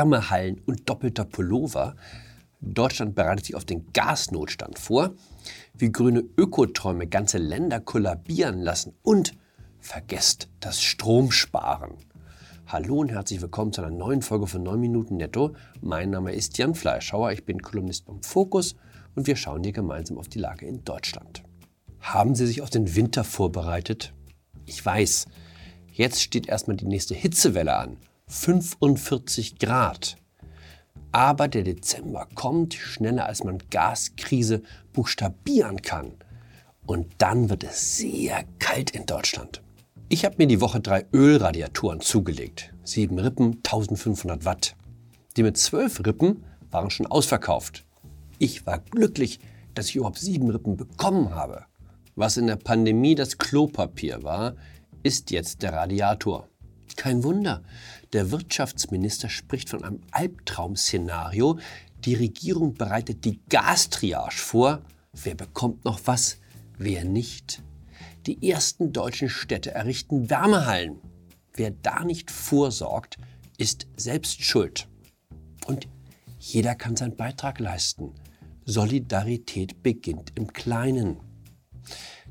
Wärmehallen und doppelter Pullover. Deutschland bereitet sich auf den Gasnotstand vor, wie grüne Ökoträume ganze Länder kollabieren lassen und vergesst das Stromsparen. Hallo und herzlich willkommen zu einer neuen Folge von 9 Minuten Netto. Mein Name ist Jan Fleischhauer, ich bin Kolumnist beim Fokus und wir schauen hier gemeinsam auf die Lage in Deutschland. Haben Sie sich auf den Winter vorbereitet? Ich weiß, jetzt steht erstmal die nächste Hitzewelle an. 45 Grad. Aber der Dezember kommt schneller, als man Gaskrise buchstabieren kann. Und dann wird es sehr kalt in Deutschland. Ich habe mir die Woche drei Ölradiatoren zugelegt. Sieben Rippen, 1500 Watt. Die mit zwölf Rippen waren schon ausverkauft. Ich war glücklich, dass ich überhaupt sieben Rippen bekommen habe. Was in der Pandemie das Klopapier war, ist jetzt der Radiator. Kein Wunder, der Wirtschaftsminister spricht von einem Albtraum-Szenario. Die Regierung bereitet die Gastriage vor. Wer bekommt noch was, wer nicht? Die ersten deutschen Städte errichten Wärmehallen. Wer da nicht vorsorgt, ist selbst schuld. Und jeder kann seinen Beitrag leisten. Solidarität beginnt im Kleinen.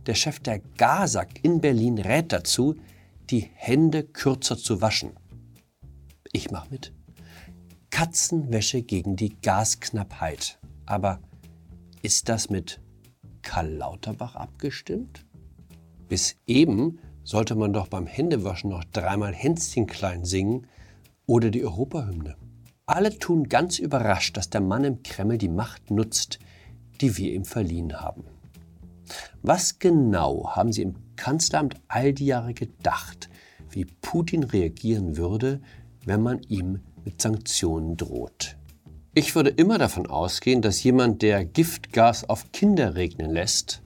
Der Chef der GASAG in Berlin rät dazu, die Hände kürzer zu waschen. Ich mache mit. Katzenwäsche gegen die Gasknappheit. Aber ist das mit Karl Lauterbach abgestimmt? Bis eben sollte man doch beim Händewaschen noch dreimal Hänschen klein singen oder die Europahymne. Alle tun ganz überrascht, dass der Mann im Kreml die Macht nutzt, die wir ihm verliehen haben. Was genau haben Sie im Kanzleramt all die Jahre gedacht, wie Putin reagieren würde, wenn man ihm mit Sanktionen droht. Ich würde immer davon ausgehen, dass jemand, der Giftgas auf Kinder regnen lässt,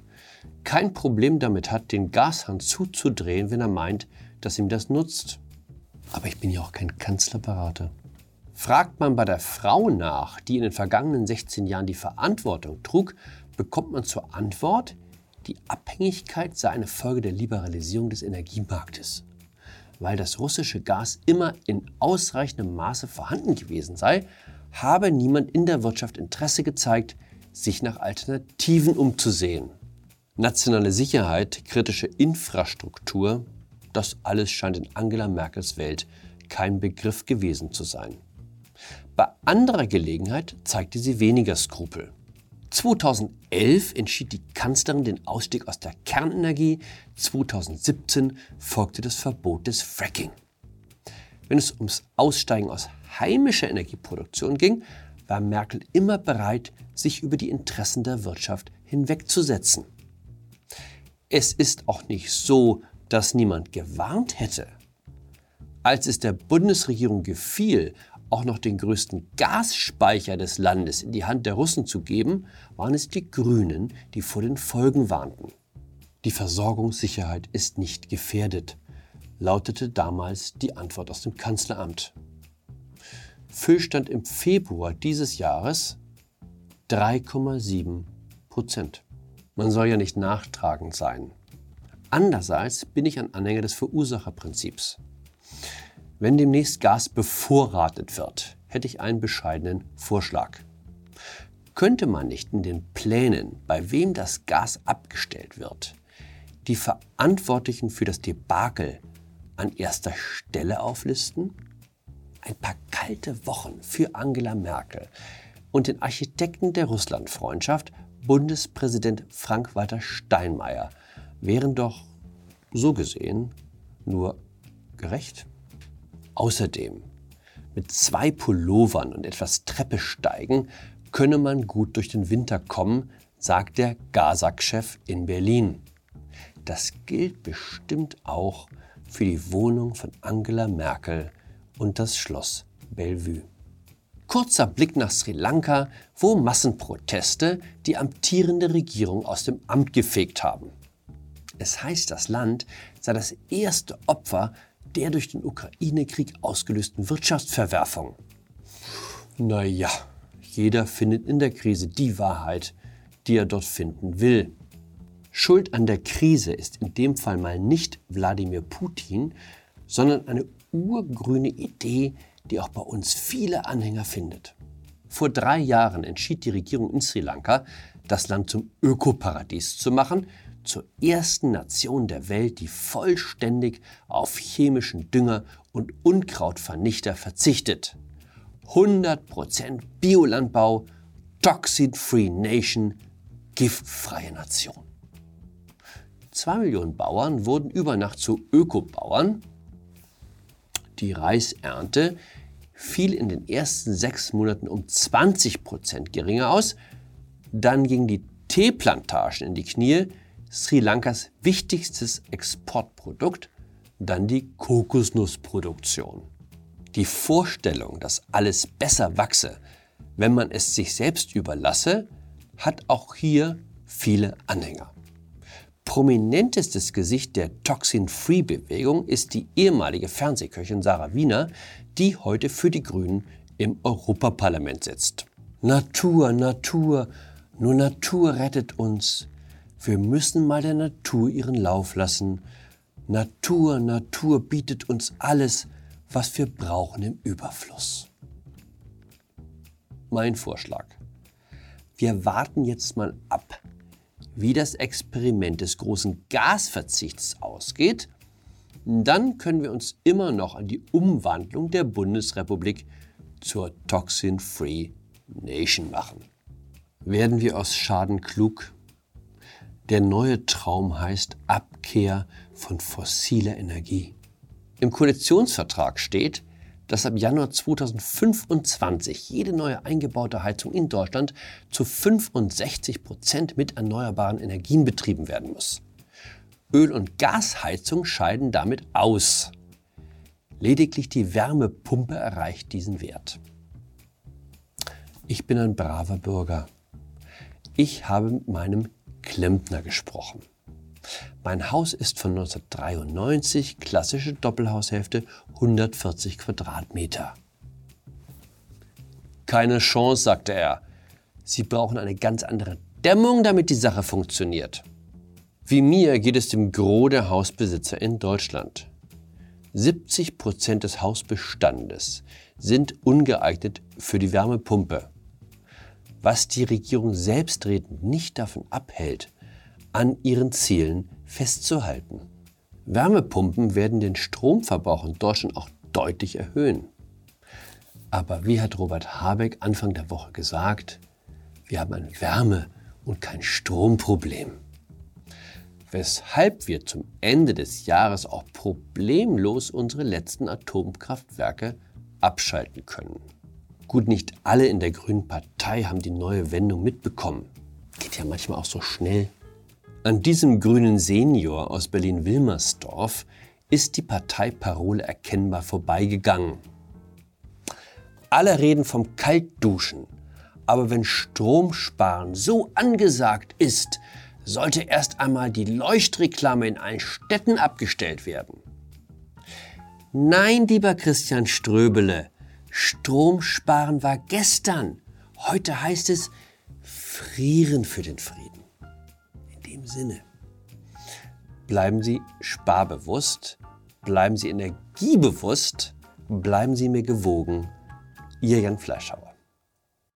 kein Problem damit hat, den Gashahn zuzudrehen, wenn er meint, dass ihm das nutzt. Aber ich bin ja auch kein Kanzlerberater. Fragt man bei der Frau nach, die in den vergangenen 16 Jahren die Verantwortung trug, bekommt man zur Antwort, die Abhängigkeit sei eine Folge der Liberalisierung des Energiemarktes weil das russische Gas immer in ausreichendem Maße vorhanden gewesen sei, habe niemand in der Wirtschaft Interesse gezeigt, sich nach Alternativen umzusehen. Nationale Sicherheit, kritische Infrastruktur, das alles scheint in Angela Merkels Welt kein Begriff gewesen zu sein. Bei anderer Gelegenheit zeigte sie weniger Skrupel. 2011 entschied die Kanzlerin den Ausstieg aus der Kernenergie. 2017 folgte das Verbot des Fracking. Wenn es ums Aussteigen aus heimischer Energieproduktion ging, war Merkel immer bereit, sich über die Interessen der Wirtschaft hinwegzusetzen. Es ist auch nicht so, dass niemand gewarnt hätte. Als es der Bundesregierung gefiel, auch noch den größten Gasspeicher des Landes in die Hand der Russen zu geben, waren es die Grünen, die vor den Folgen warnten. Die Versorgungssicherheit ist nicht gefährdet, lautete damals die Antwort aus dem Kanzleramt. Füllstand im Februar dieses Jahres 3,7 Prozent. Man soll ja nicht nachtragend sein. Andererseits bin ich ein Anhänger des Verursacherprinzips. Wenn demnächst Gas bevorratet wird, hätte ich einen bescheidenen Vorschlag. Könnte man nicht in den Plänen, bei wem das Gas abgestellt wird, die Verantwortlichen für das Debakel an erster Stelle auflisten? Ein paar kalte Wochen für Angela Merkel und den Architekten der Russlandfreundschaft, Bundespräsident Frank-Walter Steinmeier, wären doch so gesehen nur gerecht. Außerdem, mit zwei Pullovern und etwas Treppe steigen könne man gut durch den Winter kommen, sagt der Gazak-Chef in Berlin. Das gilt bestimmt auch für die Wohnung von Angela Merkel und das Schloss Bellevue. Kurzer Blick nach Sri Lanka, wo Massenproteste die amtierende Regierung aus dem Amt gefegt haben. Es heißt, das Land sei das erste Opfer der durch den Ukraine-Krieg ausgelösten Wirtschaftsverwerfung. Naja, jeder findet in der Krise die Wahrheit, die er dort finden will. Schuld an der Krise ist in dem Fall mal nicht Wladimir Putin, sondern eine urgrüne Idee, die auch bei uns viele Anhänger findet. Vor drei Jahren entschied die Regierung in Sri Lanka, das Land zum Ökoparadies zu machen, zur ersten Nation der Welt, die vollständig auf chemischen Dünger und Unkrautvernichter verzichtet. 100% Biolandbau, Toxin-Free Nation, giftfreie Nation. Zwei Millionen Bauern wurden über Nacht zu Ökobauern. Die Reisernte fiel in den ersten sechs Monaten um 20 Prozent geringer aus. Dann gingen die Teeplantagen in die Knie, Sri Lankas wichtigstes Exportprodukt, dann die Kokosnussproduktion. Die Vorstellung, dass alles besser wachse, wenn man es sich selbst überlasse, hat auch hier viele Anhänger. Prominentestes Gesicht der Toxin-Free-Bewegung ist die ehemalige Fernsehköchin Sarah Wiener, die heute für die Grünen im Europaparlament sitzt. Natur, Natur, nur Natur rettet uns. Wir müssen mal der Natur ihren Lauf lassen. Natur, Natur bietet uns alles, was wir brauchen im Überfluss. Mein Vorschlag. Wir warten jetzt mal ab, wie das Experiment des großen Gasverzichts ausgeht, dann können wir uns immer noch an die Umwandlung der Bundesrepublik zur Toxin-Free Nation machen. Werden wir aus Schaden klug? Der neue Traum heißt Abkehr von fossiler Energie. Im Koalitionsvertrag steht, dass ab Januar 2025 jede neue eingebaute Heizung in Deutschland zu 65 Prozent mit erneuerbaren Energien betrieben werden muss. Öl- und Gasheizung scheiden damit aus. Lediglich die Wärmepumpe erreicht diesen Wert. Ich bin ein braver Bürger. Ich habe mit meinem Klempner gesprochen. Mein Haus ist von 1993, klassische Doppelhaushälfte, 140 Quadratmeter. Keine Chance, sagte er. Sie brauchen eine ganz andere Dämmung, damit die Sache funktioniert. Wie mir geht es dem Gros der Hausbesitzer in Deutschland. 70 Prozent des Hausbestandes sind ungeeignet für die Wärmepumpe. Was die Regierung selbstredend nicht davon abhält, an ihren Zielen festzuhalten. Wärmepumpen werden den Stromverbrauch in Deutschland auch deutlich erhöhen. Aber wie hat Robert Habeck Anfang der Woche gesagt, wir haben ein Wärme- und kein Stromproblem. Weshalb wir zum Ende des Jahres auch problemlos unsere letzten Atomkraftwerke abschalten können. Gut, nicht alle in der Grünen Partei haben die neue Wendung mitbekommen. Geht ja manchmal auch so schnell. An diesem grünen Senior aus Berlin-Wilmersdorf ist die Parteiparole erkennbar vorbeigegangen. Alle reden vom Kaltduschen, aber wenn Stromsparen so angesagt ist, sollte erst einmal die Leuchtreklame in allen Städten abgestellt werden. Nein, lieber Christian Ströbele, Stromsparen war gestern. Heute heißt es Frieren für den Frieden dem Sinne. Bleiben Sie sparbewusst, bleiben Sie energiebewusst, bleiben Sie mir gewogen. Ihr Jan Fleischhauer.